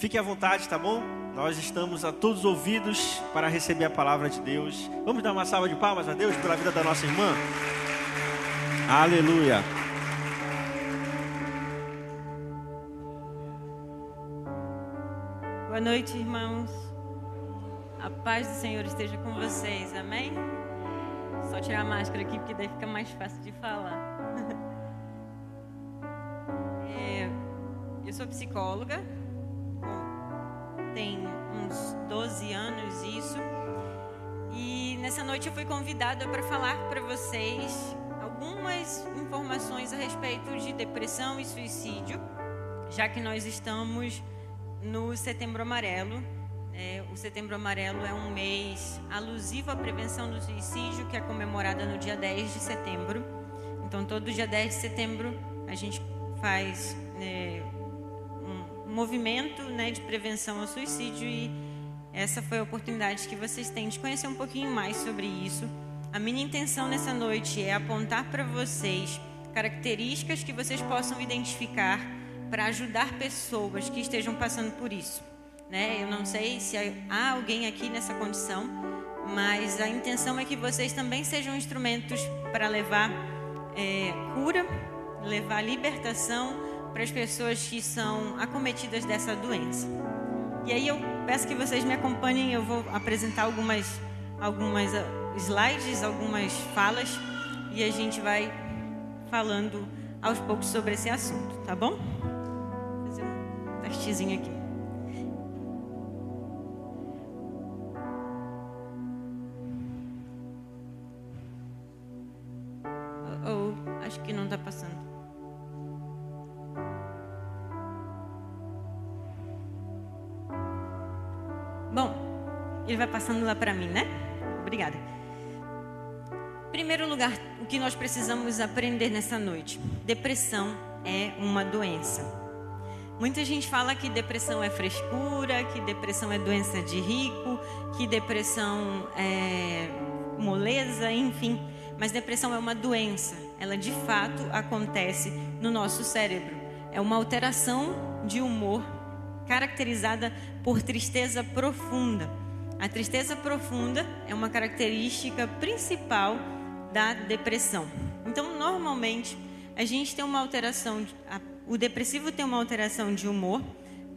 Fique à vontade, tá bom? Nós estamos a todos ouvidos para receber a palavra de Deus. Vamos dar uma salva de palmas a Deus pela vida da nossa irmã? Aleluia. Boa noite, irmãos. A paz do Senhor esteja com vocês, amém? Só tirar a máscara aqui, porque daí fica mais fácil de falar. É, eu sou psicóloga, tem uns 12 anos isso. E nessa noite eu fui convidada para falar para vocês algumas informações a respeito de depressão e suicídio, já que nós estamos no Setembro Amarelo. É, o Setembro Amarelo é um mês alusivo à prevenção do suicídio, que é comemorada no dia 10 de setembro. Então, todo dia 10 de setembro, a gente faz é, movimento né, de prevenção ao suicídio e essa foi a oportunidade que vocês têm de conhecer um pouquinho mais sobre isso. A minha intenção nessa noite é apontar para vocês características que vocês possam identificar para ajudar pessoas que estejam passando por isso. Né? Eu não sei se há alguém aqui nessa condição, mas a intenção é que vocês também sejam instrumentos para levar é, cura, levar libertação para as pessoas que são acometidas dessa doença. E aí eu peço que vocês me acompanhem, eu vou apresentar algumas, algumas ah, slides, algumas falas, e a gente vai falando aos poucos sobre esse assunto, tá bom? Vou fazer um testezinho aqui. Que nós precisamos aprender nessa noite: depressão é uma doença. Muita gente fala que depressão é frescura, que depressão é doença de rico, que depressão é moleza, enfim. Mas depressão é uma doença. Ela de fato acontece no nosso cérebro. É uma alteração de humor caracterizada por tristeza profunda. A tristeza profunda é uma característica principal da depressão. Então, normalmente, a gente tem uma alteração, o depressivo tem uma alteração de humor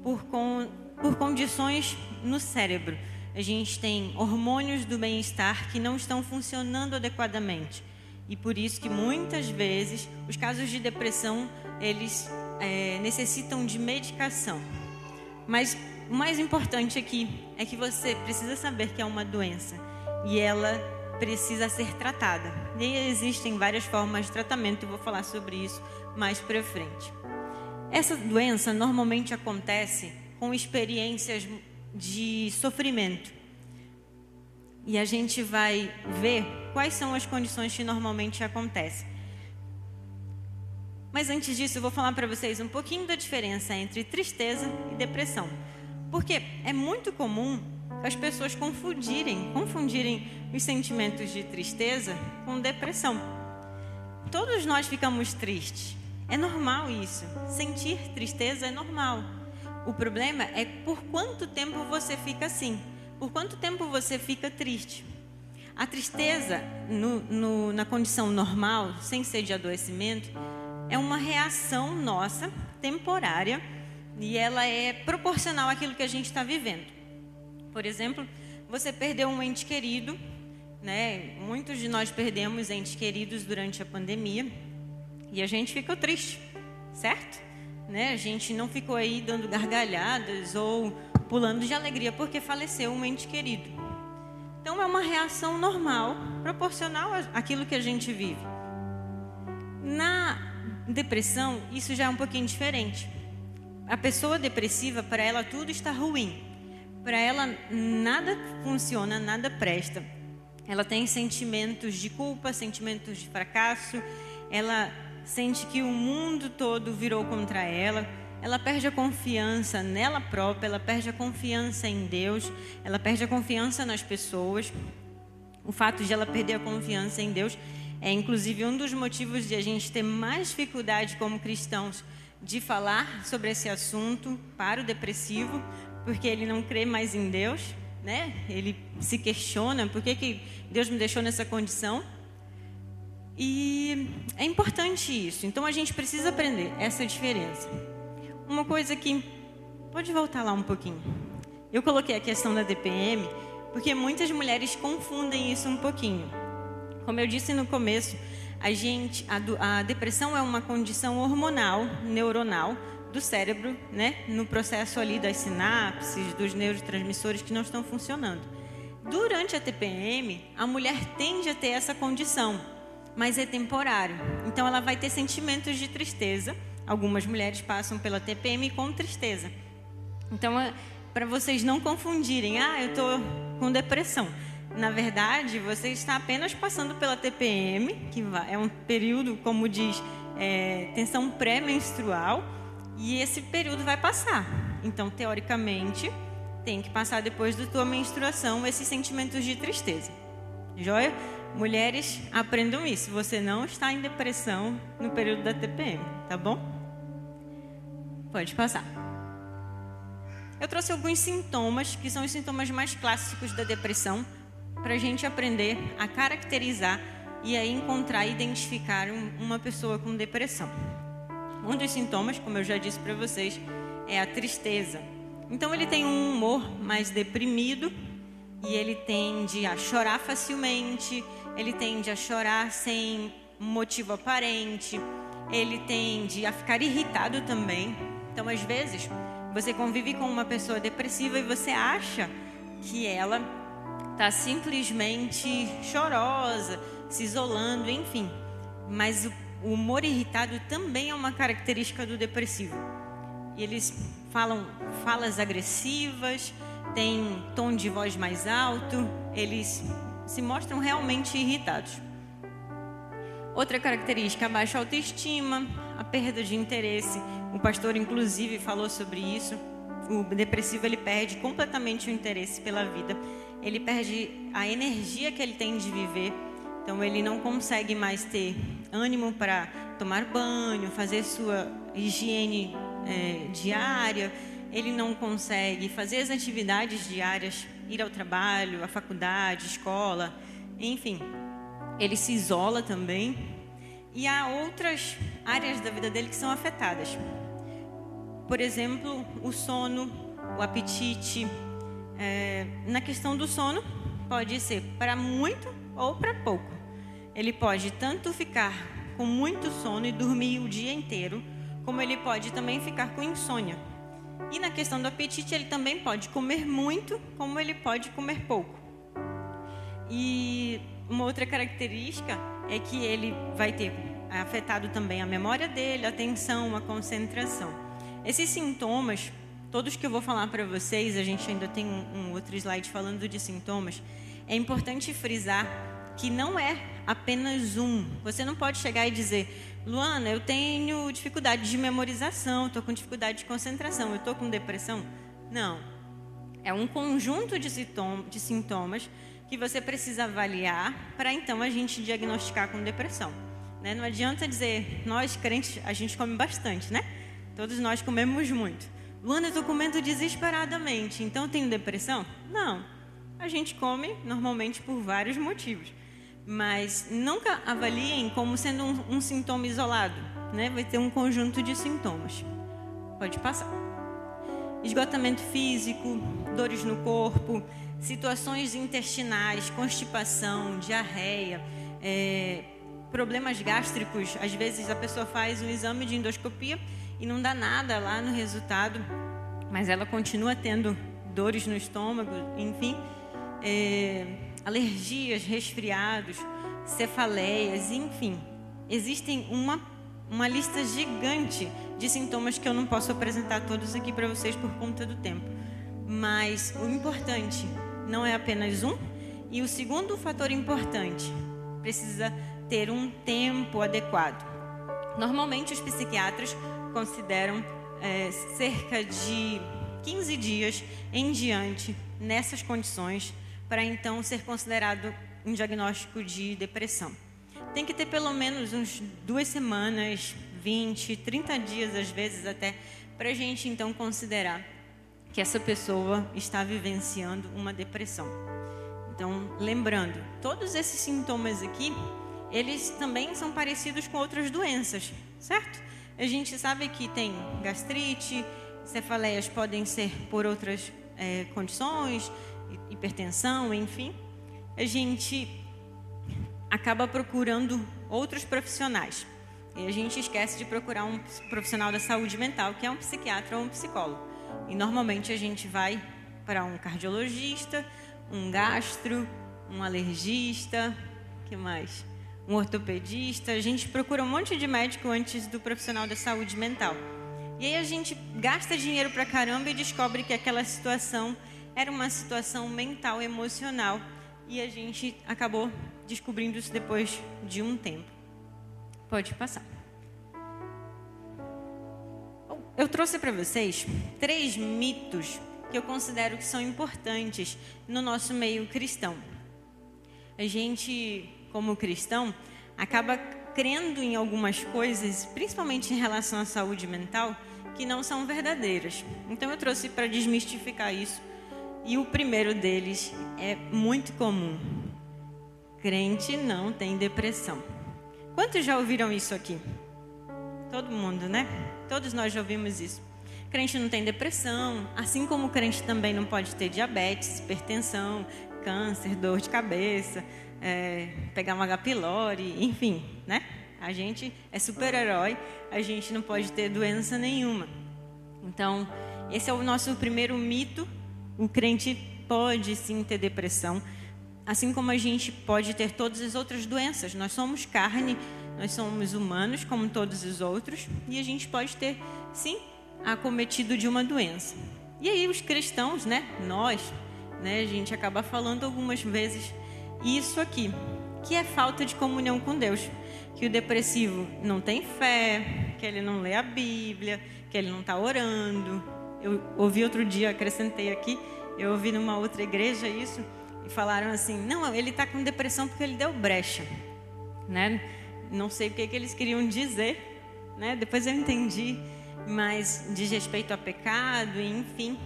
por, con, por condições no cérebro. A gente tem hormônios do bem-estar que não estão funcionando adequadamente. E por isso que muitas vezes os casos de depressão eles é, necessitam de medicação. Mas o mais importante aqui é que você precisa saber que é uma doença e ela precisa ser tratada. E existem várias formas de tratamento, eu vou falar sobre isso mais para frente. Essa doença normalmente acontece com experiências de sofrimento. E a gente vai ver quais são as condições que normalmente acontecem. Mas antes disso, eu vou falar para vocês um pouquinho da diferença entre tristeza e depressão. Porque é muito comum as pessoas confundirem, confundirem os sentimentos de tristeza com depressão. Todos nós ficamos tristes. É normal isso. Sentir tristeza é normal. O problema é por quanto tempo você fica assim. Por quanto tempo você fica triste. A tristeza, no, no, na condição normal, sem ser de adoecimento, é uma reação nossa, temporária, e ela é proporcional àquilo que a gente está vivendo. Por exemplo, você perdeu um ente querido, né? Muitos de nós perdemos entes queridos durante a pandemia e a gente ficou triste, certo? Né? A gente não ficou aí dando gargalhadas ou pulando de alegria porque faleceu um ente querido. Então é uma reação normal, proporcional àquilo que a gente vive. Na depressão, isso já é um pouquinho diferente a pessoa depressiva, para ela tudo está ruim. Para ela nada funciona, nada presta. Ela tem sentimentos de culpa, sentimentos de fracasso. Ela sente que o mundo todo virou contra ela. Ela perde a confiança nela própria, ela perde a confiança em Deus, ela perde a confiança nas pessoas. O fato de ela perder a confiança em Deus é inclusive um dos motivos de a gente ter mais dificuldade como cristãos de falar sobre esse assunto para o depressivo, porque ele não crê mais em Deus, né? Ele se questiona por que, que Deus me deixou nessa condição. E é importante isso. Então a gente precisa aprender essa diferença. Uma coisa que pode voltar lá um pouquinho. Eu coloquei a questão da DPM porque muitas mulheres confundem isso um pouquinho. Como eu disse no começo, a gente a, a depressão é uma condição hormonal, neuronal do cérebro, né, no processo ali das sinapses, dos neurotransmissores que não estão funcionando. Durante a TPM, a mulher tende a ter essa condição, mas é temporário. Então ela vai ter sentimentos de tristeza. Algumas mulheres passam pela TPM com tristeza. Então, é, para vocês não confundirem, ah, eu estou com depressão. Na verdade, você está apenas passando pela TPM, que é um período, como diz, é, tensão pré-menstrual, e esse período vai passar. Então, teoricamente, tem que passar depois da tua menstruação esses sentimentos de tristeza. Joia? Mulheres, aprendam isso. Você não está em depressão no período da TPM, tá bom? Pode passar. Eu trouxe alguns sintomas, que são os sintomas mais clássicos da depressão, para a gente aprender a caracterizar e a encontrar e identificar uma pessoa com depressão. Um dos sintomas, como eu já disse para vocês, é a tristeza. Então ele tem um humor mais deprimido e ele tende a chorar facilmente, ele tende a chorar sem motivo aparente, ele tende a ficar irritado também. Então, às vezes, você convive com uma pessoa depressiva e você acha que ela está simplesmente chorosa, se isolando, enfim. Mas o o humor irritado também é uma característica do depressivo. Eles falam falas agressivas, têm tom de voz mais alto, eles se mostram realmente irritados. Outra característica, a baixa autoestima, a perda de interesse. O pastor, inclusive, falou sobre isso. O depressivo ele perde completamente o interesse pela vida. Ele perde a energia que ele tem de viver então ele não consegue mais ter ânimo para tomar banho, fazer sua higiene é, diária. Ele não consegue fazer as atividades diárias, ir ao trabalho, à faculdade, escola, enfim. Ele se isola também. E há outras áreas da vida dele que são afetadas. Por exemplo, o sono, o apetite. É, na questão do sono, pode ser para muito ou para pouco. Ele pode tanto ficar com muito sono e dormir o dia inteiro, como ele pode também ficar com insônia. E na questão do apetite, ele também pode comer muito, como ele pode comer pouco. E uma outra característica é que ele vai ter afetado também a memória dele, a atenção, a concentração. Esses sintomas, todos que eu vou falar para vocês, a gente ainda tem um, um outro slide falando de sintomas, é importante frisar que não é apenas um. Você não pode chegar e dizer, Luana, eu tenho dificuldade de memorização, estou com dificuldade de concentração, eu estou com depressão. Não. É um conjunto de, de sintomas que você precisa avaliar para então a gente diagnosticar com depressão. Né? Não adianta dizer, nós crentes, a gente come bastante, né? Todos nós comemos muito. Luana, eu estou comendo desesperadamente, então eu tenho depressão? Não. A gente come normalmente por vários motivos mas nunca avaliem como sendo um, um sintoma isolado, né? Vai ter um conjunto de sintomas. Pode passar. Esgotamento físico, dores no corpo, situações intestinais, constipação, diarreia, é, problemas gástricos. Às vezes a pessoa faz um exame de endoscopia e não dá nada lá no resultado, mas ela continua tendo dores no estômago, enfim. É, alergias, resfriados, cefaleias, enfim. Existem uma, uma lista gigante de sintomas que eu não posso apresentar todos aqui para vocês por conta do tempo. Mas o importante não é apenas um, e o segundo fator importante precisa ter um tempo adequado. Normalmente os psiquiatras consideram é, cerca de 15 dias em diante nessas condições para então ser considerado um diagnóstico de depressão. Tem que ter pelo menos uns duas semanas, 20, 30 dias, às vezes até, para a gente então considerar que essa pessoa está vivenciando uma depressão. Então, lembrando, todos esses sintomas aqui, eles também são parecidos com outras doenças, certo? A gente sabe que tem gastrite, cefaleias podem ser por outras é, condições, hipertensão, enfim. A gente acaba procurando outros profissionais. E a gente esquece de procurar um profissional da saúde mental, que é um psiquiatra ou um psicólogo. E normalmente a gente vai para um cardiologista, um gastro, um alergista, que mais? Um ortopedista. A gente procura um monte de médico antes do profissional da saúde mental. E aí a gente gasta dinheiro pra caramba e descobre que aquela situação era uma situação mental, emocional. E a gente acabou descobrindo isso depois de um tempo. Pode passar. Eu trouxe para vocês três mitos que eu considero que são importantes no nosso meio cristão. A gente, como cristão, acaba crendo em algumas coisas, principalmente em relação à saúde mental, que não são verdadeiras. Então eu trouxe para desmistificar isso. E o primeiro deles é muito comum. Crente não tem depressão. Quantos já ouviram isso aqui? Todo mundo, né? Todos nós já ouvimos isso. Crente não tem depressão, assim como crente também não pode ter diabetes, hipertensão, câncer, dor de cabeça, é, pegar uma H. pylori, enfim, né? A gente é super-herói, a gente não pode ter doença nenhuma. Então, esse é o nosso primeiro mito. O crente pode sim ter depressão, assim como a gente pode ter todas as outras doenças. Nós somos carne, nós somos humanos como todos os outros, e a gente pode ter sim acometido de uma doença. E aí os cristãos, né, nós, né, a gente acaba falando algumas vezes isso aqui, que é falta de comunhão com Deus que o depressivo não tem fé, que ele não lê a Bíblia, que ele não está orando. Eu ouvi outro dia, acrescentei aqui, eu ouvi numa outra igreja isso, e falaram assim: não, ele está com depressão porque ele deu brecha. Né? Não sei o que, que eles queriam dizer, né? depois eu entendi, mas diz respeito a pecado, enfim.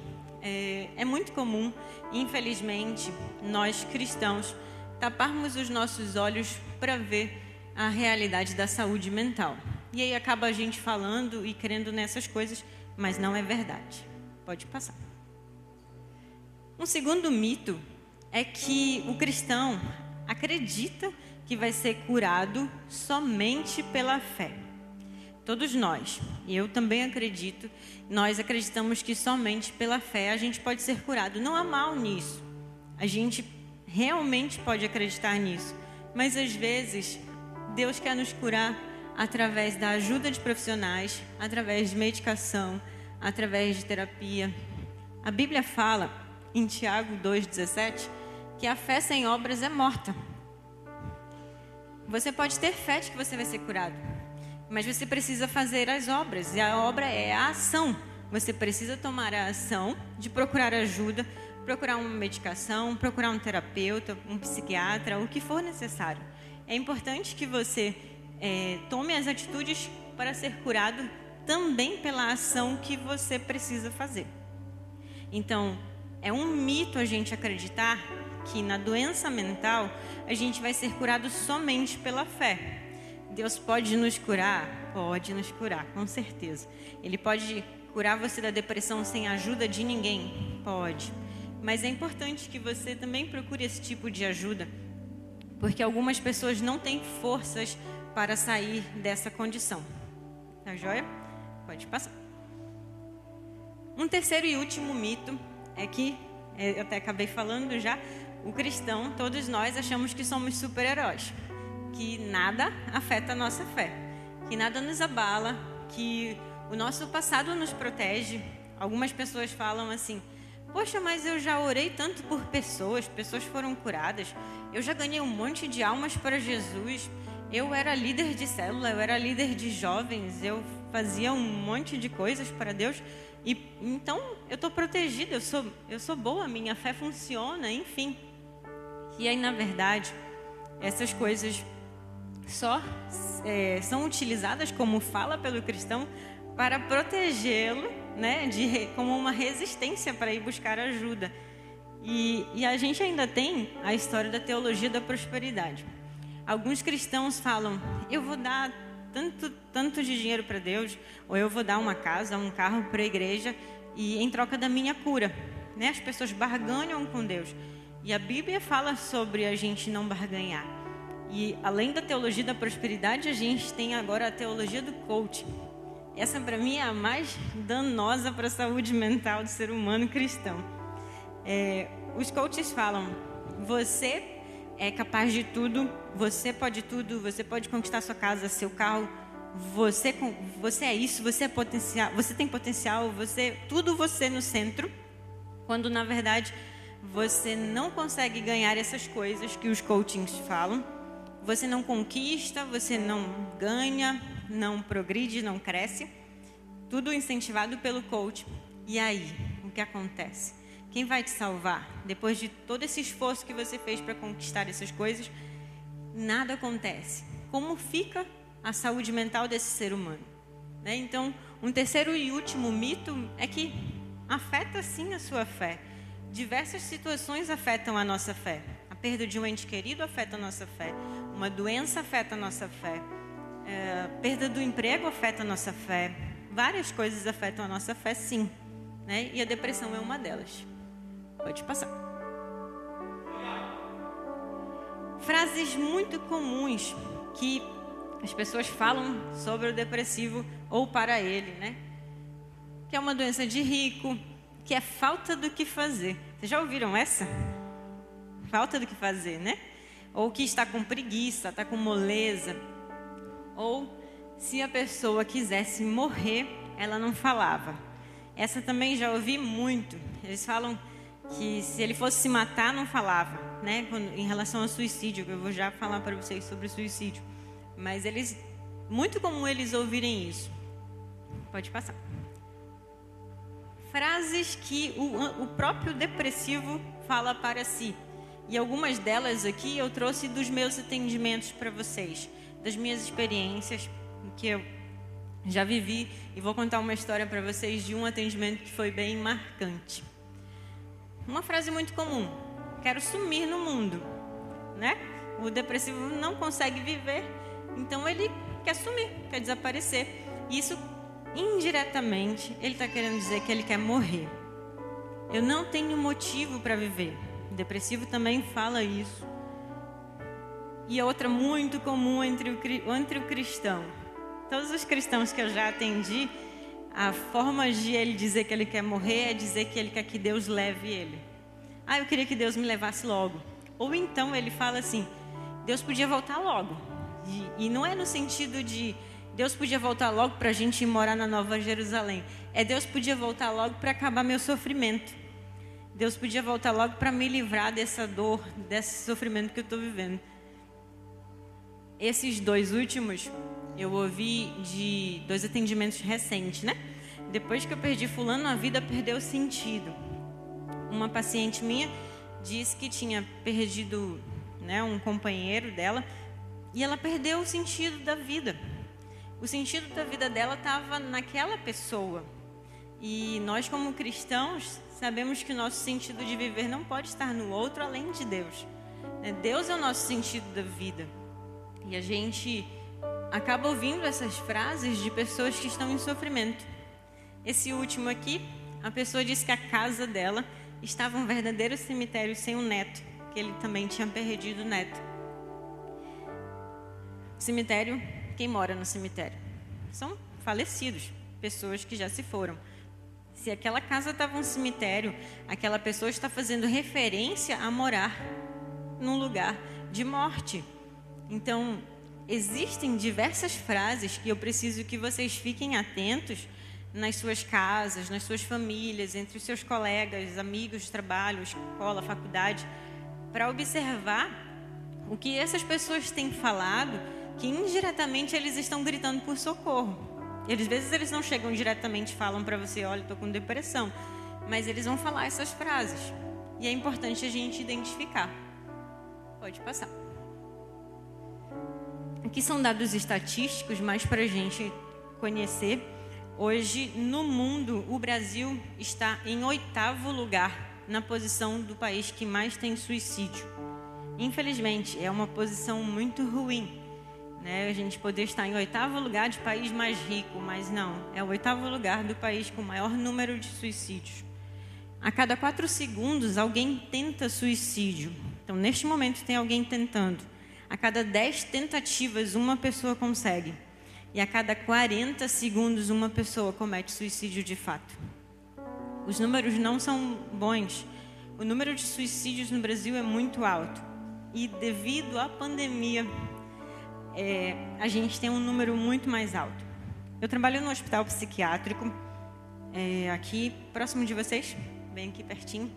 É, é muito comum, infelizmente, nós cristãos taparmos os nossos olhos para ver a realidade da saúde mental. E aí acaba a gente falando e crendo nessas coisas, mas não é verdade. Pode passar. Um segundo mito é que o cristão acredita que vai ser curado somente pela fé. Todos nós, e eu também acredito, nós acreditamos que somente pela fé a gente pode ser curado. Não há mal nisso. A gente realmente pode acreditar nisso. Mas às vezes Deus quer nos curar através da ajuda de profissionais, através de medicação, através de terapia. A Bíblia fala em Tiago 2,17 que a fé sem obras é morta. Você pode ter fé de que você vai ser curado, mas você precisa fazer as obras, e a obra é a ação. Você precisa tomar a ação de procurar ajuda, procurar uma medicação, procurar um terapeuta, um psiquiatra, o que for necessário é importante que você é, tome as atitudes para ser curado também pela ação que você precisa fazer. Então, é um mito a gente acreditar que na doença mental a gente vai ser curado somente pela fé. Deus pode nos curar? Pode nos curar, com certeza. Ele pode curar você da depressão sem a ajuda de ninguém? Pode. Mas é importante que você também procure esse tipo de ajuda porque algumas pessoas não têm forças para sair dessa condição. Tá joia? Pode passar. Um terceiro e último mito é que, é, eu até acabei falando já, o cristão, todos nós achamos que somos super-heróis, que nada afeta a nossa fé, que nada nos abala, que o nosso passado nos protege. Algumas pessoas falam assim: Poxa, mas eu já orei tanto por pessoas, pessoas foram curadas, eu já ganhei um monte de almas para Jesus. Eu era líder de célula, eu era líder de jovens, eu fazia um monte de coisas para Deus. E então eu estou protegida, eu sou, eu sou boa, minha fé funciona, enfim. E aí, na verdade, essas coisas só é, são utilizadas como fala pelo cristão para protegê-lo, né, de, como uma resistência para ir buscar ajuda. E, e a gente ainda tem a história da teologia da prosperidade. Alguns cristãos falam: eu vou dar tanto, tanto de dinheiro para Deus, ou eu vou dar uma casa, um carro para a igreja, e em troca da minha cura. Né? As pessoas barganham com Deus. E a Bíblia fala sobre a gente não barganhar. E além da teologia da prosperidade, a gente tem agora a teologia do coaching. Essa para mim é a mais danosa para a saúde mental do ser humano cristão. É, os coaches falam: você é capaz de tudo, você pode tudo, você pode conquistar sua casa, seu carro, você você é isso, você é potencial, você tem potencial, você tudo você no centro, quando na verdade você não consegue ganhar essas coisas que os coachings falam. Você não conquista, você não ganha, não progride, não cresce. Tudo incentivado pelo coach. E aí, o que acontece? Quem vai te salvar? Depois de todo esse esforço que você fez para conquistar essas coisas, nada acontece. Como fica a saúde mental desse ser humano? Né? Então, um terceiro e último mito é que afeta sim a sua fé. Diversas situações afetam a nossa fé. A perda de um ente querido afeta a nossa fé. Uma doença afeta a nossa fé. É, perda do emprego afeta a nossa fé. Várias coisas afetam a nossa fé, sim. Né? E a depressão é uma delas. Pode passar. Frases muito comuns que as pessoas falam sobre o depressivo ou para ele, né? Que é uma doença de rico, que é falta do que fazer. Vocês já ouviram essa? Falta do que fazer, né? Ou que está com preguiça, está com moleza. Ou se a pessoa quisesse morrer, ela não falava. Essa também já ouvi muito. Eles falam que se ele fosse se matar, não falava, né? Em relação ao suicídio, eu vou já falar para vocês sobre suicídio. Mas eles, muito comum eles ouvirem isso. Pode passar. Frases que o, o próprio depressivo fala para si. E algumas delas aqui eu trouxe dos meus atendimentos para vocês, das minhas experiências que eu já vivi e vou contar uma história para vocês de um atendimento que foi bem marcante. Uma frase muito comum: quero sumir no mundo, né? O depressivo não consegue viver, então ele quer sumir, quer desaparecer. Isso indiretamente ele está querendo dizer que ele quer morrer. Eu não tenho motivo para viver. O depressivo também fala isso. E outra muito comum entre o, entre o cristão. Todos os cristãos que eu já atendi, a forma de ele dizer que ele quer morrer é dizer que ele quer que Deus leve ele. Ah, eu queria que Deus me levasse logo. Ou então ele fala assim: Deus podia voltar logo. E, e não é no sentido de Deus podia voltar logo para a gente ir morar na Nova Jerusalém. É Deus podia voltar logo para acabar meu sofrimento. Deus podia voltar logo para me livrar dessa dor, desse sofrimento que eu estou vivendo. Esses dois últimos, eu ouvi de dois atendimentos recentes, né? Depois que eu perdi fulano, a vida perdeu sentido. Uma paciente minha disse que tinha perdido né, um companheiro dela e ela perdeu o sentido da vida. O sentido da vida dela estava naquela pessoa. E nós, como cristãos, sabemos que o nosso sentido de viver não pode estar no outro além de Deus. Né? Deus é o nosso sentido da vida. E a gente acaba ouvindo essas frases de pessoas que estão em sofrimento. Esse último aqui, a pessoa disse que a casa dela estava um verdadeiro cemitério sem um neto, que ele também tinha perdido o neto. Cemitério, quem mora no cemitério? São falecidos, pessoas que já se foram. Se aquela casa estava um cemitério, aquela pessoa está fazendo referência a morar num lugar de morte. Então, existem diversas frases que eu preciso que vocês fiquem atentos nas suas casas, nas suas famílias, entre os seus colegas, amigos trabalho, escola, faculdade, para observar o que essas pessoas têm falado, que indiretamente eles estão gritando por socorro. Eles, às vezes eles não chegam diretamente e falam para você, olha, estou com depressão, mas eles vão falar essas frases. E é importante a gente identificar. Pode passar. Aqui são dados estatísticos, mas para a gente conhecer. Hoje, no mundo, o Brasil está em oitavo lugar na posição do país que mais tem suicídio. Infelizmente, é uma posição muito ruim. Né? A gente poder estar em oitavo lugar de país mais rico, mas não, é o oitavo lugar do país com maior número de suicídios. A cada quatro segundos, alguém tenta suicídio. Então, neste momento, tem alguém tentando. A cada dez tentativas, uma pessoa consegue e a cada 40 segundos uma pessoa comete suicídio de fato. Os números não são bons. O número de suicídios no Brasil é muito alto. E devido à pandemia, é, a gente tem um número muito mais alto. Eu trabalho no hospital psiquiátrico, é, aqui próximo de vocês, bem aqui pertinho.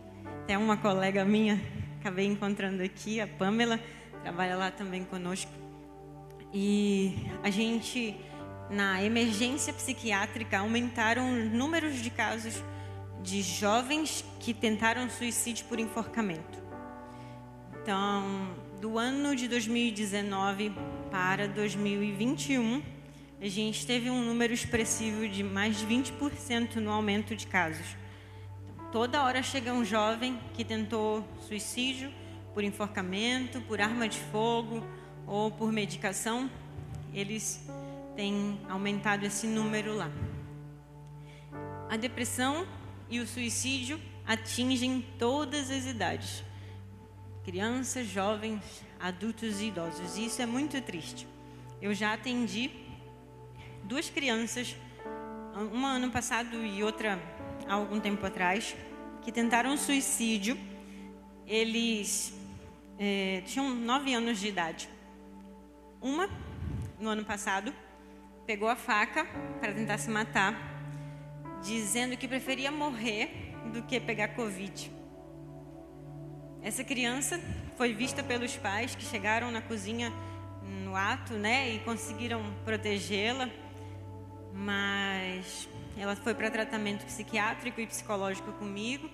Tem uma colega minha, acabei encontrando aqui, a Pamela, trabalha lá também conosco. E a gente na emergência psiquiátrica aumentaram os números de casos de jovens que tentaram suicídio por enforcamento. Então, do ano de 2019 para 2021, a gente teve um número expressivo de mais de 20% no aumento de casos. toda hora chega um jovem que tentou suicídio por enforcamento, por arma de fogo ou por medicação. Eles tem aumentado esse número lá. A depressão e o suicídio atingem todas as idades: crianças, jovens, adultos e idosos. Isso é muito triste. Eu já atendi duas crianças, uma ano passado e outra há algum tempo atrás, que tentaram suicídio. Eles é, tinham nove anos de idade. Uma, no ano passado, pegou a faca para tentar se matar, dizendo que preferia morrer do que pegar Covid. Essa criança foi vista pelos pais que chegaram na cozinha no ato, né, e conseguiram protegê-la, mas ela foi para tratamento psiquiátrico e psicológico comigo,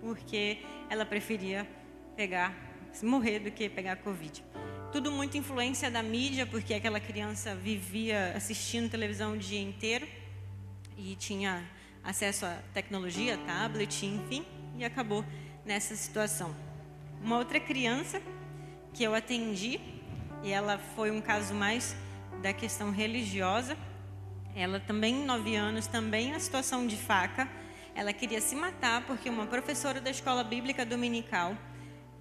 porque ela preferia pegar, morrer do que pegar Covid. Tudo muito influência da mídia, porque aquela criança vivia assistindo televisão o dia inteiro e tinha acesso à tecnologia, tablet, enfim, e acabou nessa situação. Uma outra criança que eu atendi, e ela foi um caso mais da questão religiosa, ela também, nove anos, também na situação de faca, ela queria se matar porque uma professora da escola bíblica dominical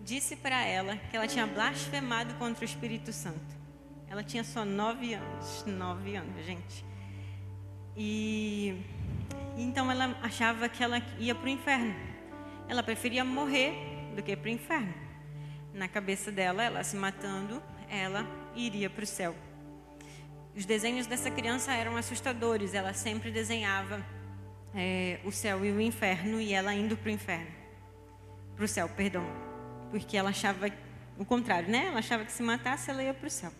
disse para ela que ela tinha blasfemado contra o Espírito Santo. Ela tinha só nove anos, nove anos, gente. E então ela achava que ela ia para o inferno. Ela preferia morrer do que para o inferno. Na cabeça dela, ela se matando, ela iria para o céu. Os desenhos dessa criança eram assustadores. Ela sempre desenhava é, o céu e o inferno e ela indo para o inferno, para o céu, perdão porque ela achava o contrário, né? Ela achava que se matasse ela ia para o céu.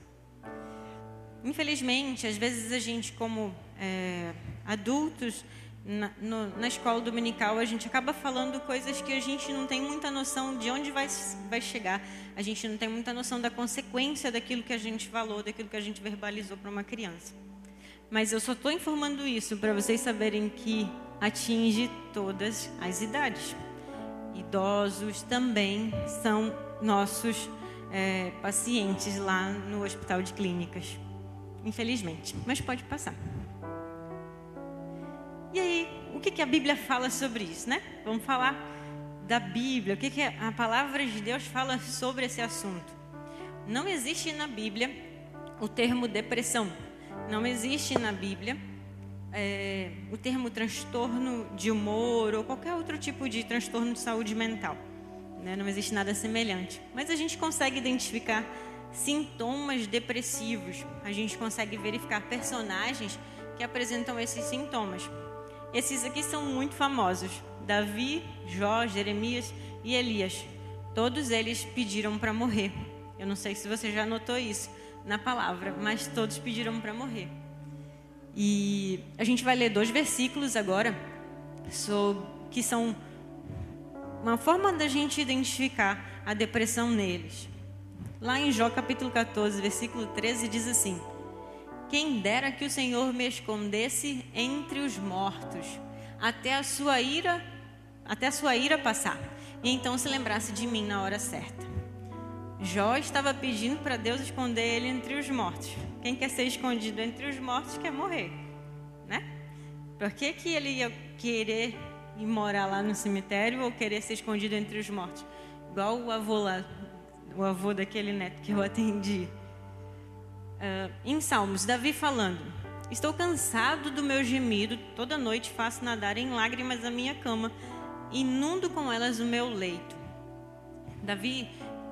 Infelizmente, às vezes a gente, como é, adultos, na, no, na, escola dominical, a gente acaba falando coisas que a gente não tem muita noção de onde vai, vai chegar. A gente não tem muita noção da consequência daquilo que a gente falou, daquilo que a gente verbalizou para uma criança. Mas eu só estou informando isso para vocês saberem que atinge todas as idades idosos também são nossos é, pacientes lá no Hospital de Clínicas. Infelizmente, mas pode passar. E aí, o que, que a Bíblia fala sobre isso, né? Vamos falar da Bíblia, o que, que a palavra de Deus fala sobre esse assunto. Não existe na Bíblia o termo depressão. Não existe na Bíblia é, o termo transtorno de humor ou qualquer outro tipo de transtorno de saúde mental. Né? Não existe nada semelhante. Mas a gente consegue identificar sintomas depressivos. A gente consegue verificar personagens que apresentam esses sintomas. Esses aqui são muito famosos: Davi, Jó, Jeremias e Elias. Todos eles pediram para morrer. Eu não sei se você já notou isso na palavra, mas todos pediram para morrer. E a gente vai ler dois versículos agora, que são uma forma da gente identificar a depressão neles. Lá em Jó capítulo 14, versículo 13, diz assim: Quem dera que o Senhor me escondesse entre os mortos, até a sua ira, até a sua ira passar, e então se lembrasse de mim na hora certa. Jó estava pedindo para Deus esconder ele entre os mortos. Quem quer ser escondido entre os mortos quer morrer, né? Por que, que ele ia querer ir morar lá no cemitério ou querer ser escondido entre os mortos? Igual o avô lá, o avô daquele neto que eu atendi. Uh, em Salmos, Davi falando: Estou cansado do meu gemido, toda noite faço nadar em lágrimas a minha cama, inundo com elas o meu leito. Davi,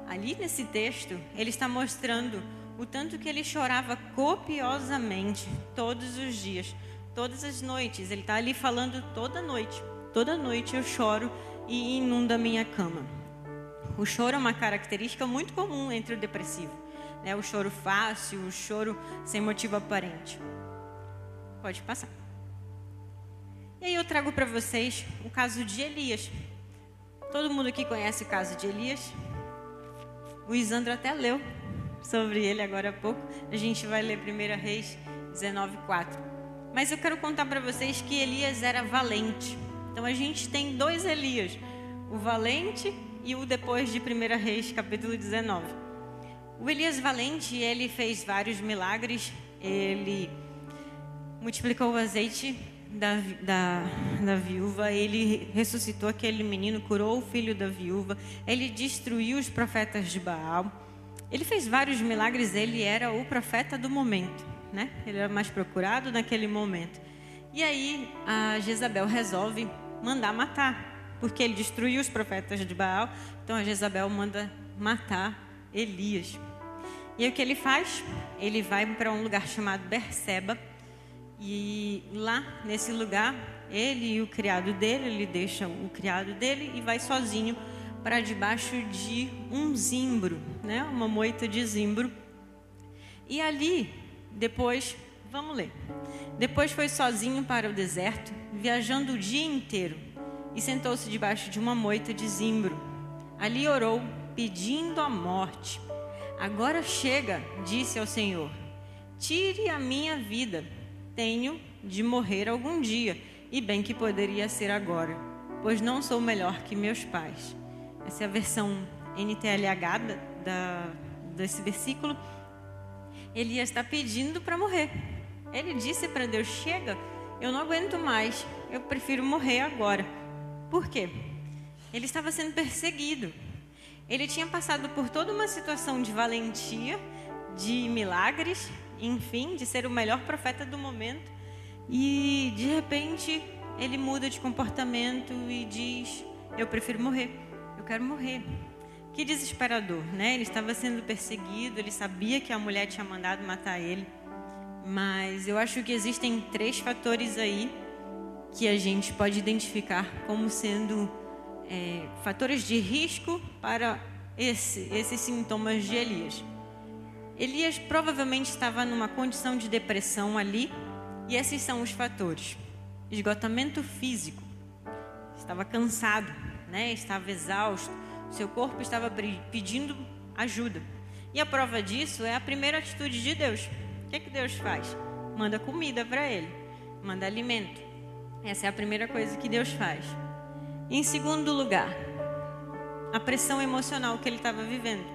ali nesse texto, ele está mostrando o tanto que ele chorava copiosamente todos os dias, todas as noites. Ele está ali falando toda noite. Toda noite eu choro e inundo a minha cama. O choro é uma característica muito comum entre o depressivo. Né? O choro fácil, o choro sem motivo aparente. Pode passar. E aí eu trago para vocês o caso de Elias. Todo mundo aqui conhece o caso de Elias? O Isandro até leu sobre ele agora há pouco. A gente vai ler 1 Reis 19:4. Mas eu quero contar para vocês que Elias era valente. Então a gente tem dois Elias, o valente e o depois de 1 Reis, capítulo 19. O Elias valente, ele fez vários milagres, ele multiplicou o azeite da, da, da viúva, ele ressuscitou aquele menino, curou o filho da viúva, ele destruiu os profetas de Baal, ele fez vários milagres, ele era o profeta do momento, né? Ele era mais procurado naquele momento. E aí a Jezabel resolve mandar matar porque ele destruiu os profetas de Baal. Então a Jezabel manda matar Elias. E o que ele faz? Ele vai para um lugar chamado Berseba. E lá, nesse lugar, ele e o criado dele, ele deixa o criado dele e vai sozinho para debaixo de um zimbro, né? uma moita de zimbro. E ali, depois, vamos ler. Depois foi sozinho para o deserto, viajando o dia inteiro e sentou-se debaixo de uma moita de zimbro. Ali orou, pedindo a morte. Agora chega, disse ao Senhor: Tire a minha vida. Tenho de morrer algum dia, e bem que poderia ser agora, pois não sou melhor que meus pais. Essa é a versão NTLH da, da, desse versículo. Elias está pedindo para morrer. Ele disse para Deus: Chega, eu não aguento mais, eu prefiro morrer agora. Por quê? Ele estava sendo perseguido. Ele tinha passado por toda uma situação de valentia, de milagres, enfim, de ser o melhor profeta do momento. E de repente ele muda de comportamento e diz: Eu prefiro morrer, eu quero morrer. Que desesperador, né? Ele estava sendo perseguido, ele sabia que a mulher tinha mandado matar ele. Mas eu acho que existem três fatores aí que a gente pode identificar como sendo é, fatores de risco para esse, esses sintomas de Elias. Elias provavelmente estava numa condição de depressão ali, e esses são os fatores: esgotamento físico, estava cansado, né? estava exausto, seu corpo estava pedindo ajuda. E a prova disso é a primeira atitude de Deus. O que, é que Deus faz? Manda comida para ele, manda alimento. Essa é a primeira coisa que Deus faz. Em segundo lugar, a pressão emocional que ele estava vivendo.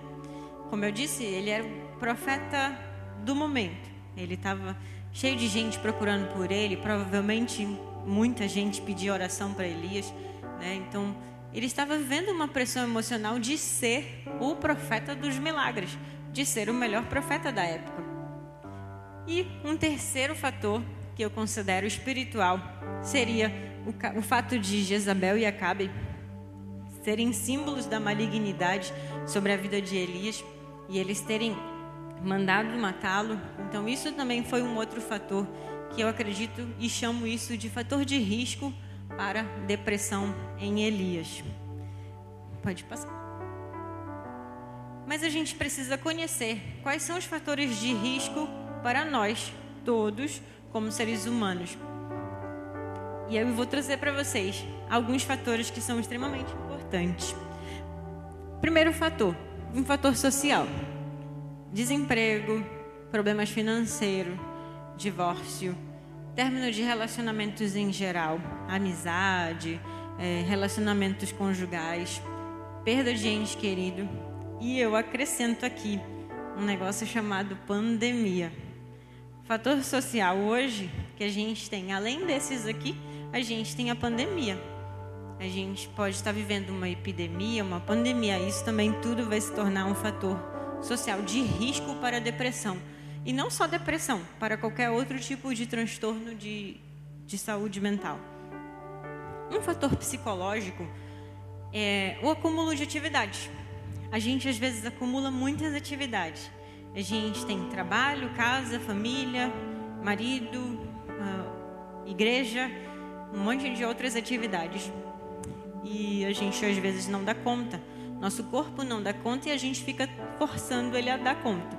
Como eu disse, ele era profeta do momento. Ele estava cheio de gente procurando por ele. Provavelmente muita gente pedia oração para Elias. Né? Então, ele estava vivendo uma pressão emocional de ser o profeta dos milagres, de ser o melhor profeta da época. E um terceiro fator que eu considero espiritual seria o, o fato de Jezabel e Acabe serem símbolos da malignidade sobre a vida de Elias e eles terem mandado matá-lo. Então, isso também foi um outro fator que eu acredito e chamo isso de fator de risco para depressão em Elias. Pode passar. Mas a gente precisa conhecer quais são os fatores de risco para nós todos como seres humanos. E eu vou trazer para vocês alguns fatores que são extremamente importantes. Primeiro fator, um fator social. Desemprego, problemas financeiros, divórcio, término de relacionamentos em geral, amizade, é, relacionamentos conjugais, perda de ente querido. E eu acrescento aqui um negócio chamado pandemia. Fator social hoje que a gente tem, além desses aqui, a gente tem a pandemia. A gente pode estar vivendo uma epidemia, uma pandemia. Isso também tudo vai se tornar um fator social de risco para depressão. E não só depressão, para qualquer outro tipo de transtorno de, de saúde mental. Um fator psicológico é o acúmulo de atividades. A gente às vezes acumula muitas atividades. A gente tem trabalho, casa, família, marido, uh, igreja, um monte de outras atividades. E a gente às vezes não dá conta. Nosso corpo não dá conta e a gente fica forçando ele a dar conta.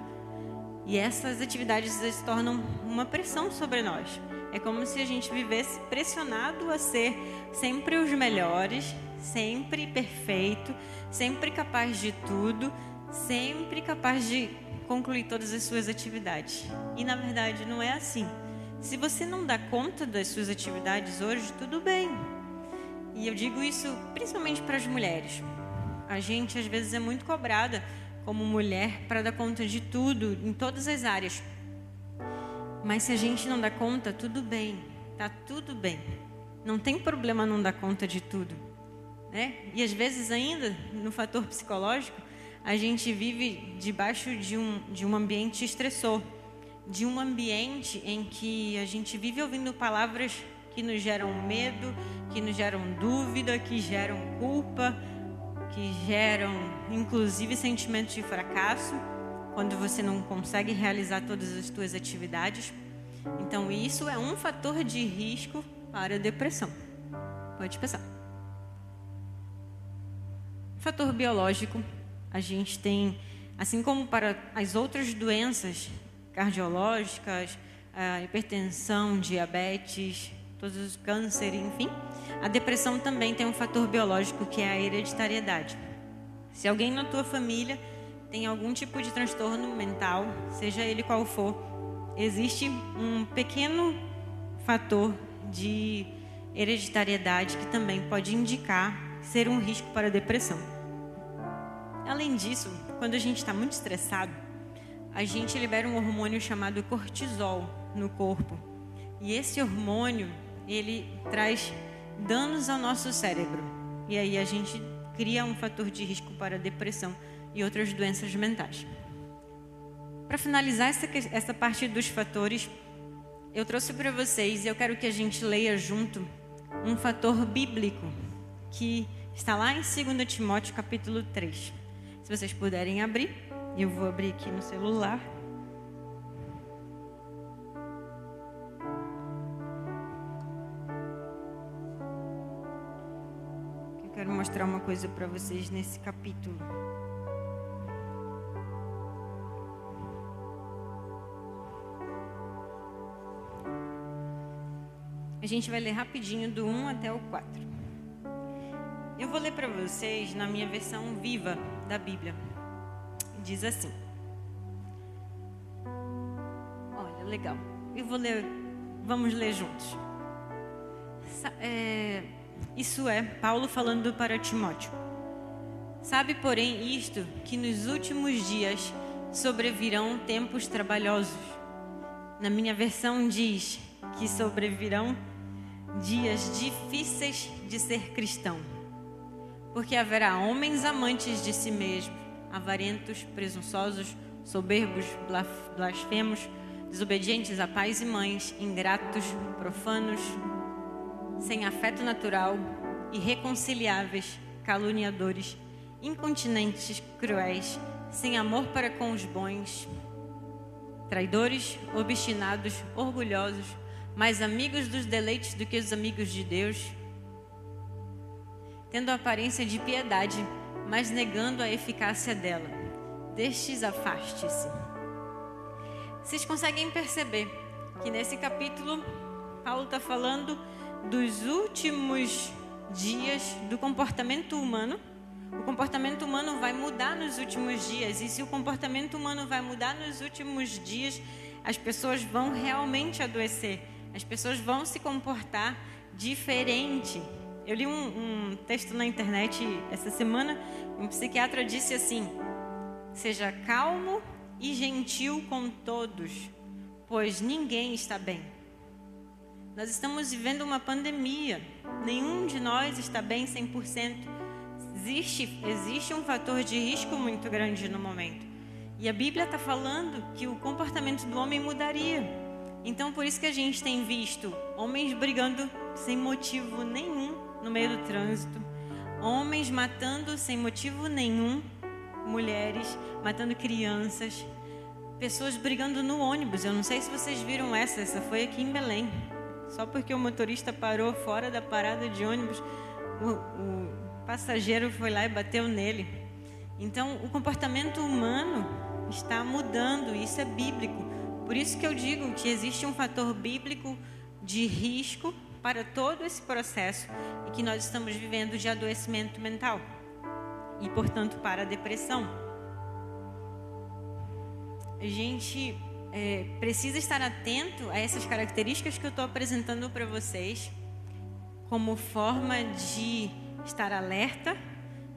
E essas atividades se tornam uma pressão sobre nós. É como se a gente vivesse pressionado a ser sempre os melhores, sempre perfeito, sempre capaz de tudo, sempre capaz de concluir todas as suas atividades. E na verdade não é assim. Se você não dá conta das suas atividades hoje, tudo bem. E eu digo isso principalmente para as mulheres. A gente às vezes é muito cobrada como mulher para dar conta de tudo, em todas as áreas. Mas se a gente não dá conta, tudo bem, tá tudo bem. Não tem problema não dar conta de tudo, né? E às vezes ainda no fator psicológico, a gente vive debaixo de um de um ambiente estressor, de um ambiente em que a gente vive ouvindo palavras que nos geram medo, que nos geram dúvida, que geram culpa, que geram inclusive sentimentos de fracasso quando você não consegue realizar todas as suas atividades. Então isso é um fator de risco para a depressão. Pode pensar. Fator biológico, a gente tem, assim como para as outras doenças cardiológicas, hipertensão, diabetes, todos os cânceres, enfim. A depressão também tem um fator biológico que é a hereditariedade. Se alguém na tua família tem algum tipo de transtorno mental, seja ele qual for, existe um pequeno fator de hereditariedade que também pode indicar ser um risco para a depressão. Além disso, quando a gente está muito estressado, a gente libera um hormônio chamado cortisol no corpo. E esse hormônio ele traz danos ao nosso cérebro. E aí a gente cria um fator de risco para depressão e outras doenças mentais. Para finalizar essa, essa parte dos fatores, eu trouxe para vocês e eu quero que a gente leia junto um fator bíblico que está lá em 2 Timóteo capítulo 3. Se vocês puderem abrir, eu vou abrir aqui no celular. Mostrar uma coisa para vocês nesse capítulo. A gente vai ler rapidinho do 1 até o 4. Eu vou ler para vocês na minha versão viva da Bíblia. Diz assim: Olha, legal. Eu vou ler, vamos ler juntos. É, isso é Paulo falando para Timóteo. Sabe, porém, isto que nos últimos dias sobrevirão tempos trabalhosos. Na minha versão diz que sobrevirão dias difíceis de ser cristão. Porque haverá homens amantes de si mesmos, avarentos, presunçosos, soberbos, blasfemos, desobedientes a pais e mães, ingratos, profanos, sem afeto natural, irreconciliáveis, caluniadores, incontinentes, cruéis, sem amor para com os bons, traidores, obstinados, orgulhosos, mais amigos dos deleites do que os amigos de Deus, tendo aparência de piedade, mas negando a eficácia dela. Destes afaste-se. Vocês conseguem perceber que nesse capítulo Paulo está falando dos últimos dias do comportamento humano, O comportamento humano vai mudar nos últimos dias, e se o comportamento humano vai mudar nos últimos dias, as pessoas vão realmente adoecer, as pessoas vão se comportar diferente. Eu li um, um texto na internet essa semana, um psiquiatra disse assim: seja calmo e gentil com todos, pois ninguém está bem. Nós estamos vivendo uma pandemia, nenhum de nós está bem 100%. Existe, existe um fator de risco muito grande no momento. E a Bíblia está falando que o comportamento do homem mudaria. Então, por isso que a gente tem visto homens brigando sem motivo nenhum no meio do trânsito, homens matando sem motivo nenhum, mulheres matando crianças, pessoas brigando no ônibus. Eu não sei se vocês viram essa, essa foi aqui em Belém. Só porque o motorista parou fora da parada de ônibus, o, o passageiro foi lá e bateu nele. Então, o comportamento humano está mudando, isso é bíblico. Por isso que eu digo que existe um fator bíblico de risco para todo esse processo e que nós estamos vivendo de adoecimento mental e, portanto, para a depressão. A gente é, precisa estar atento a essas características que eu estou apresentando para vocês, como forma de estar alerta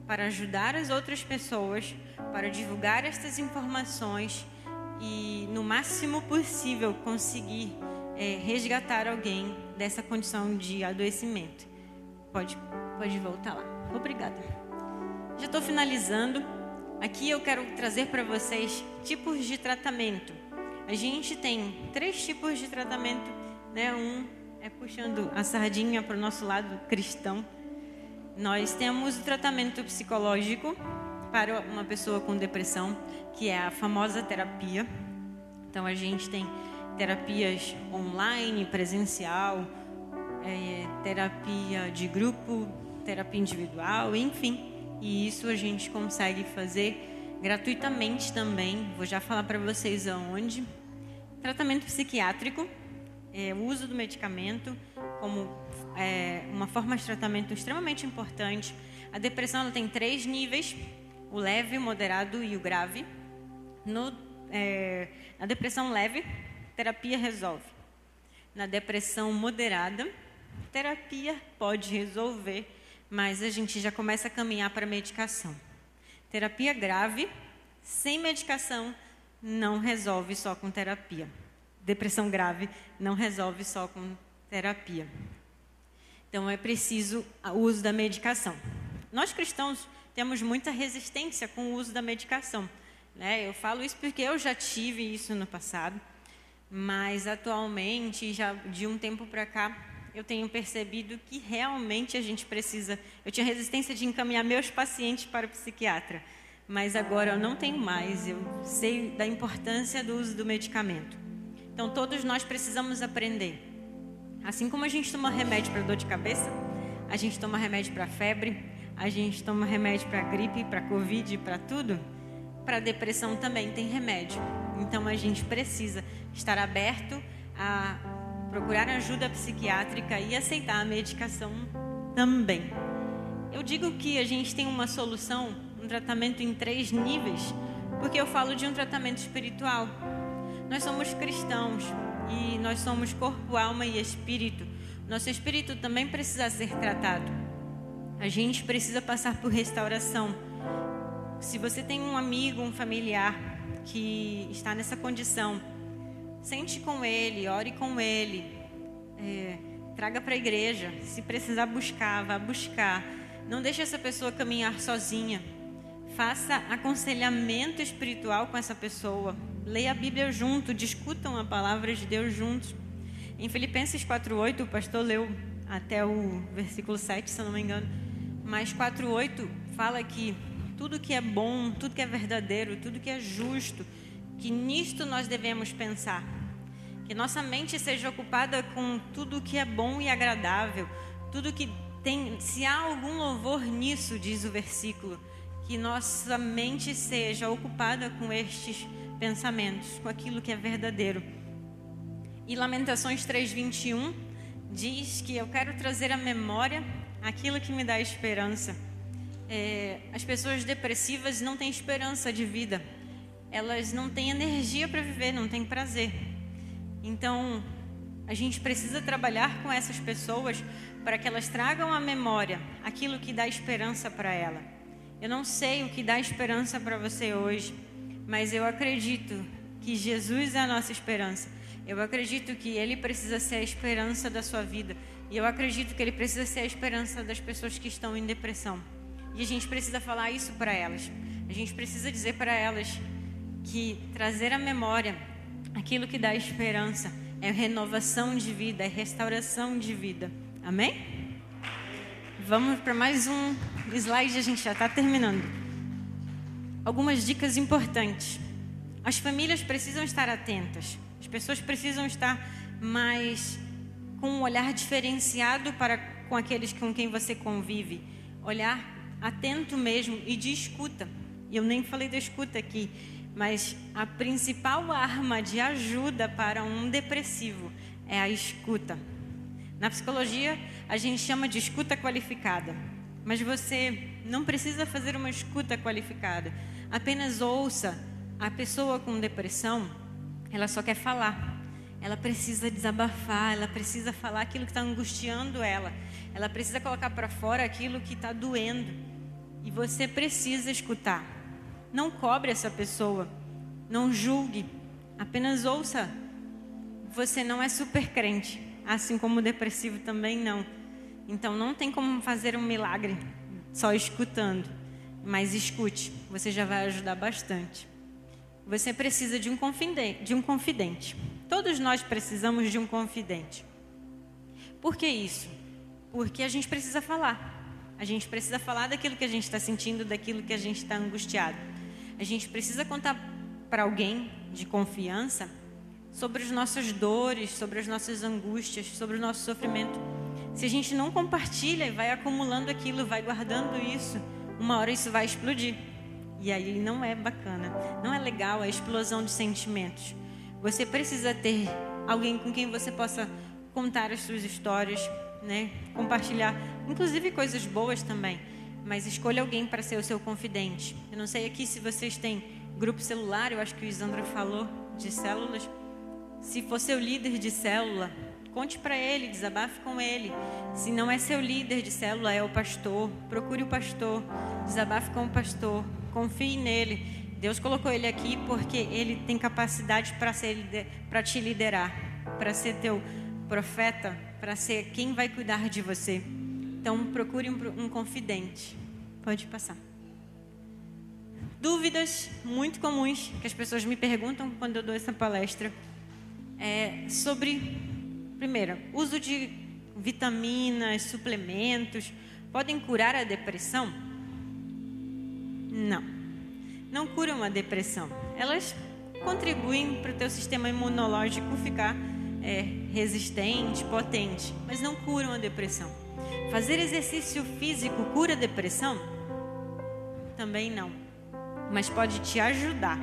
para ajudar as outras pessoas, para divulgar estas informações e, no máximo possível, conseguir é, resgatar alguém dessa condição de adoecimento. Pode, pode voltar lá. Obrigada. Já estou finalizando. Aqui eu quero trazer para vocês tipos de tratamento. A gente tem três tipos de tratamento, né? Um é puxando a sardinha para o nosso lado cristão. Nós temos o tratamento psicológico para uma pessoa com depressão, que é a famosa terapia. Então a gente tem terapias online, presencial, é, terapia de grupo, terapia individual, enfim. E isso a gente consegue fazer gratuitamente também. Vou já falar para vocês aonde. Tratamento psiquiátrico, é, o uso do medicamento como é, uma forma de tratamento extremamente importante. A depressão ela tem três níveis: o leve, o moderado e o grave. No, é, na depressão leve, terapia resolve. Na depressão moderada, terapia pode resolver, mas a gente já começa a caminhar para medicação. Terapia grave, sem medicação, não resolve só com terapia. Depressão grave não resolve só com terapia. Então é preciso o uso da medicação. Nós cristãos temos muita resistência com o uso da medicação. Né? Eu falo isso porque eu já tive isso no passado, mas atualmente, já de um tempo para cá, eu tenho percebido que realmente a gente precisa. Eu tinha resistência de encaminhar meus pacientes para o psiquiatra mas agora eu não tenho mais. Eu sei da importância do uso do medicamento. Então todos nós precisamos aprender. Assim como a gente toma remédio para dor de cabeça, a gente toma remédio para febre, a gente toma remédio para gripe, para covid, para tudo. Para depressão também tem remédio. Então a gente precisa estar aberto a procurar ajuda psiquiátrica e aceitar a medicação também. Eu digo que a gente tem uma solução tratamento em três níveis, porque eu falo de um tratamento espiritual. Nós somos cristãos e nós somos corpo, alma e espírito. Nosso espírito também precisa ser tratado. A gente precisa passar por restauração. Se você tem um amigo, um familiar que está nessa condição, sente com ele, ore com ele, é, traga para a igreja. Se precisar buscar, vá buscar. Não deixe essa pessoa caminhar sozinha faça aconselhamento espiritual com essa pessoa. Leia a Bíblia junto, discutam a palavra de Deus juntos. Em Filipenses 4:8, o pastor leu até o versículo 7, se eu não me engano. Mas 4:8 fala que tudo que é bom, tudo que é verdadeiro, tudo que é justo, que nisto nós devemos pensar. Que nossa mente seja ocupada com tudo que é bom e agradável, tudo que tem, se há algum louvor nisso, diz o versículo, que nossa mente seja ocupada com estes pensamentos, com aquilo que é verdadeiro. E Lamentações 3:21 diz que eu quero trazer à memória aquilo que me dá esperança. é, as pessoas depressivas não têm esperança de vida. Elas não têm energia para viver, não têm prazer. Então, a gente precisa trabalhar com essas pessoas para que elas tragam à memória aquilo que dá esperança para ela. Eu não sei o que dá esperança para você hoje, mas eu acredito que Jesus é a nossa esperança. Eu acredito que Ele precisa ser a esperança da sua vida. E eu acredito que Ele precisa ser a esperança das pessoas que estão em depressão. E a gente precisa falar isso para elas. A gente precisa dizer para elas que trazer à memória aquilo que dá esperança é renovação de vida, é restauração de vida. Amém? Vamos para mais um slide, a gente já está terminando. Algumas dicas importantes. As famílias precisam estar atentas. As pessoas precisam estar mais com um olhar diferenciado para com aqueles com quem você convive. Olhar atento mesmo e de escuta. E eu nem falei da escuta aqui, mas a principal arma de ajuda para um depressivo é a escuta. Na psicologia, a gente chama de escuta qualificada. Mas você não precisa fazer uma escuta qualificada. Apenas ouça. A pessoa com depressão, ela só quer falar. Ela precisa desabafar, ela precisa falar aquilo que está angustiando ela. Ela precisa colocar para fora aquilo que está doendo. E você precisa escutar. Não cobre essa pessoa. Não julgue. Apenas ouça. Você não é super crente, assim como o depressivo também não. Então não tem como fazer um milagre só escutando. Mas escute, você já vai ajudar bastante. Você precisa de um confidente, de um confidente. Todos nós precisamos de um confidente. Por que isso? Porque a gente precisa falar. A gente precisa falar daquilo que a gente está sentindo, daquilo que a gente está angustiado. A gente precisa contar para alguém de confiança sobre as nossas dores, sobre as nossas angústias, sobre o nosso sofrimento. Se a gente não compartilha e vai acumulando aquilo, vai guardando isso, uma hora isso vai explodir. E aí não é bacana, não é legal a explosão de sentimentos. Você precisa ter alguém com quem você possa contar as suas histórias, né? Compartilhar, inclusive coisas boas também mas escolha alguém para ser o seu confidente. Eu não sei aqui se vocês têm grupo celular, eu acho que o Isandra falou de células. Se for seu líder de célula, conte para ele, desabafe com ele. Se não é seu líder de célula, é o pastor, procure o pastor, desabafe com o pastor, confie nele. Deus colocou ele aqui porque ele tem capacidade para te liderar, para ser teu profeta, para ser quem vai cuidar de você. Então procure um, um confidente. Pode passar. Dúvidas muito comuns que as pessoas me perguntam quando eu dou essa palestra é sobre, primeiro, uso de vitaminas, suplementos, podem curar a depressão? Não, não curam a depressão. Elas contribuem para o teu sistema imunológico ficar é, resistente, potente, mas não curam a depressão. Fazer exercício físico cura depressão? Também não. Mas pode te ajudar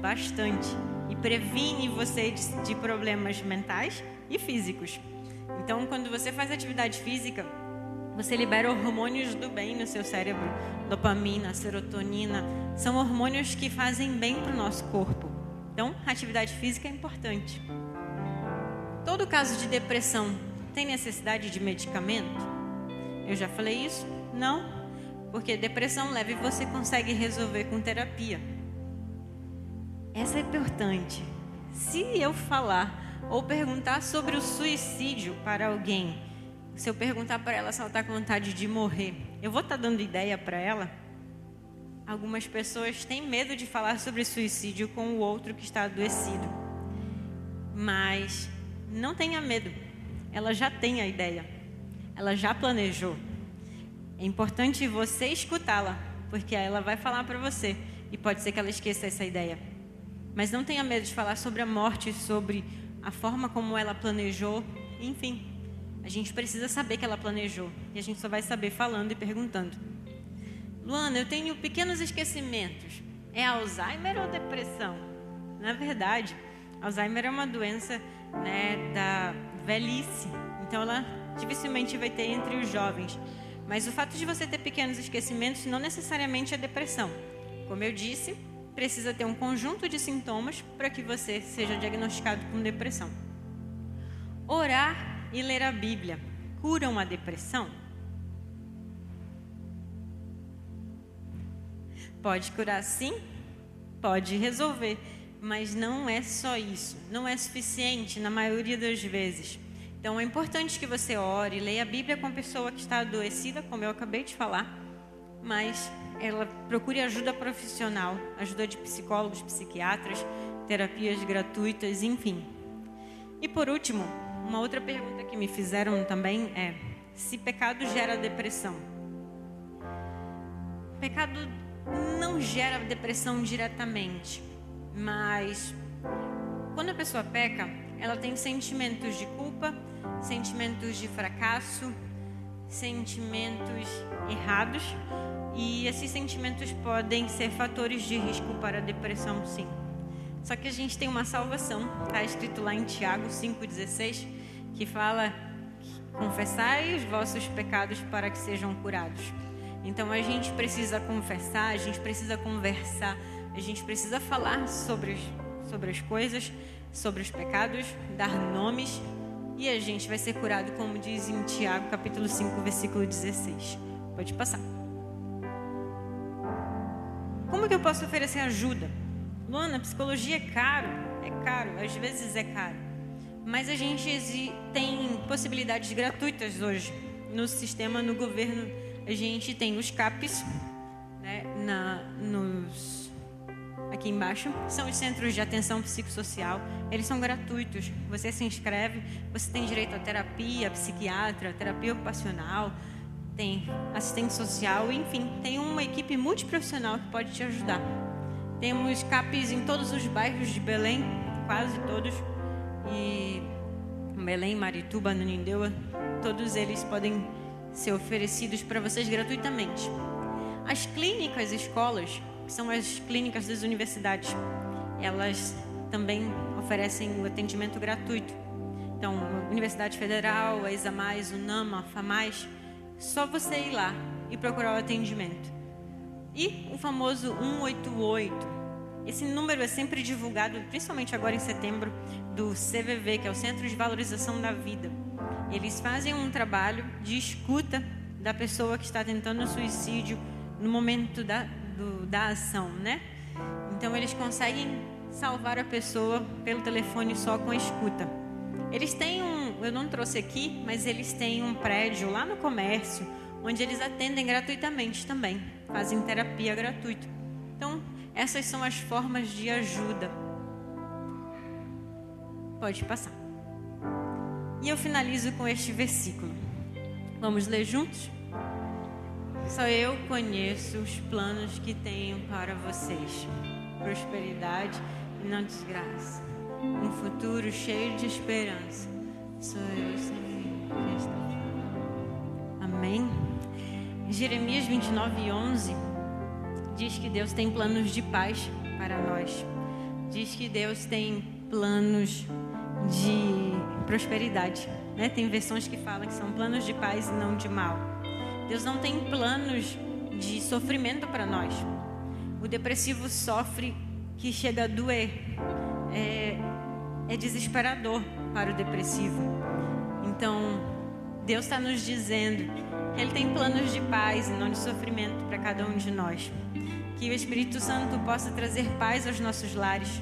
bastante e previne você de, de problemas mentais e físicos. Então, quando você faz atividade física, você libera hormônios do bem no seu cérebro, dopamina, serotonina, são hormônios que fazem bem para o nosso corpo. Então, atividade física é importante. Todo caso de depressão tem necessidade de medicamento? Eu já falei isso? Não, porque depressão leve você consegue resolver com terapia. Essa é importante. Se eu falar ou perguntar sobre o suicídio para alguém, se eu perguntar para ela se ela está com vontade de morrer, eu vou estar tá dando ideia para ela? Algumas pessoas têm medo de falar sobre suicídio com o outro que está adoecido. Mas não tenha medo, ela já tem a ideia ela já planejou. É importante você escutá-la, porque ela vai falar para você e pode ser que ela esqueça essa ideia. Mas não tenha medo de falar sobre a morte, sobre a forma como ela planejou, enfim. A gente precisa saber que ela planejou e a gente só vai saber falando e perguntando. Luana, eu tenho pequenos esquecimentos. É Alzheimer ou depressão? Na verdade, Alzheimer é uma doença né, da velhice. Então ela dificilmente vai ter entre os jovens. Mas o fato de você ter pequenos esquecimentos não necessariamente é depressão. Como eu disse, precisa ter um conjunto de sintomas para que você seja diagnosticado com depressão. Orar e ler a Bíblia curam a depressão? Pode curar sim, pode resolver, mas não é só isso, não é suficiente na maioria das vezes. Então é importante que você ore, leia a Bíblia com a pessoa que está adoecida, como eu acabei de falar, mas ela procure ajuda profissional, ajuda de psicólogos, psiquiatras, terapias gratuitas, enfim. E por último, uma outra pergunta que me fizeram também é: se pecado gera depressão? Pecado não gera depressão diretamente, mas quando a pessoa peca, ela tem sentimentos de culpa, sentimentos de fracasso, sentimentos errados, e esses sentimentos podem ser fatores de risco para a depressão, sim. Só que a gente tem uma salvação, está escrito lá em Tiago 5,16, que fala: confessai os vossos pecados para que sejam curados. Então a gente precisa confessar, a gente precisa conversar, a gente precisa falar sobre, sobre as coisas, sobre os pecados, dar nomes e a gente vai ser curado, como diz em Tiago, capítulo 5, versículo 16. Pode passar. Como que eu posso oferecer ajuda? Luana, psicologia é caro, é caro, às vezes é caro. Mas a gente tem possibilidades gratuitas hoje no sistema, no governo a gente tem os CAPs, né, na, nos, aqui embaixo, são os centros de atenção psicossocial. Eles são gratuitos. Você se inscreve, você tem direito a terapia, psiquiatra, terapia ocupacional, tem assistente social, enfim, tem uma equipe multiprofissional que pode te ajudar. Temos CAPs em todos os bairros de Belém, quase todos, e Belém, Marituba, Nanindeua, todos eles podem ser oferecidos para vocês gratuitamente. As clínicas escolas, que são as clínicas das universidades, elas também oferecem o atendimento gratuito. Então, Universidade Federal, a Examais, UNAMA, a FAMAS, só você ir lá e procurar o atendimento. E o famoso 188. Esse número é sempre divulgado, principalmente agora em setembro, do CVV, que é o Centro de Valorização da Vida. Eles fazem um trabalho de escuta da pessoa que está tentando suicídio no momento da, do, da ação, né? Então eles conseguem salvar a pessoa pelo telefone só com a escuta. Eles têm um, eu não trouxe aqui, mas eles têm um prédio lá no comércio onde eles atendem gratuitamente também, fazem terapia gratuita. Então, essas são as formas de ajuda. Pode passar. E eu finalizo com este versículo. Vamos ler juntos? Só eu conheço os planos que tenho para vocês: prosperidade e não desgraça. Um futuro cheio de esperança. Sou eu, Senhor, que está Amém? Jeremias 29, 11 diz que Deus tem planos de paz para nós. Diz que Deus tem planos de prosperidade. Né? Tem versões que falam que são planos de paz e não de mal. Deus não tem planos de sofrimento para nós. O depressivo sofre que chega a doer. É, é desesperador para o depressivo. Então, Deus está nos dizendo que Ele tem planos de paz e não de sofrimento para cada um de nós. Que o Espírito Santo possa trazer paz aos nossos lares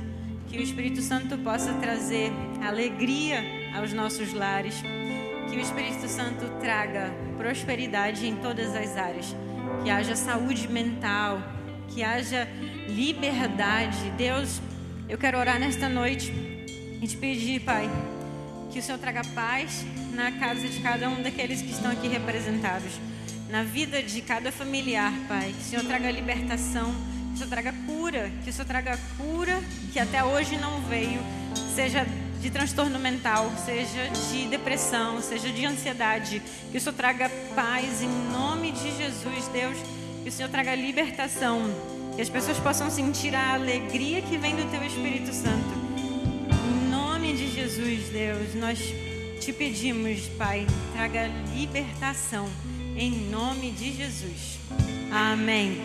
que o Espírito Santo possa trazer alegria aos nossos lares. Que o Espírito Santo traga prosperidade em todas as áreas. Que haja saúde mental. Que haja liberdade. Deus, eu quero orar nesta noite e te pedir, Pai, que o Senhor traga paz na casa de cada um daqueles que estão aqui representados. Na vida de cada familiar, Pai. Que o Senhor traga libertação que o Senhor traga cura, que o Senhor traga cura que até hoje não veio, seja de transtorno mental, seja de depressão, seja de ansiedade, que o Senhor traga paz em nome de Jesus, Deus, que o Senhor traga libertação, que as pessoas possam sentir a alegria que vem do Teu Espírito Santo. Jesus, Deus, nós te pedimos, Pai, traga libertação em nome de Jesus. Amém.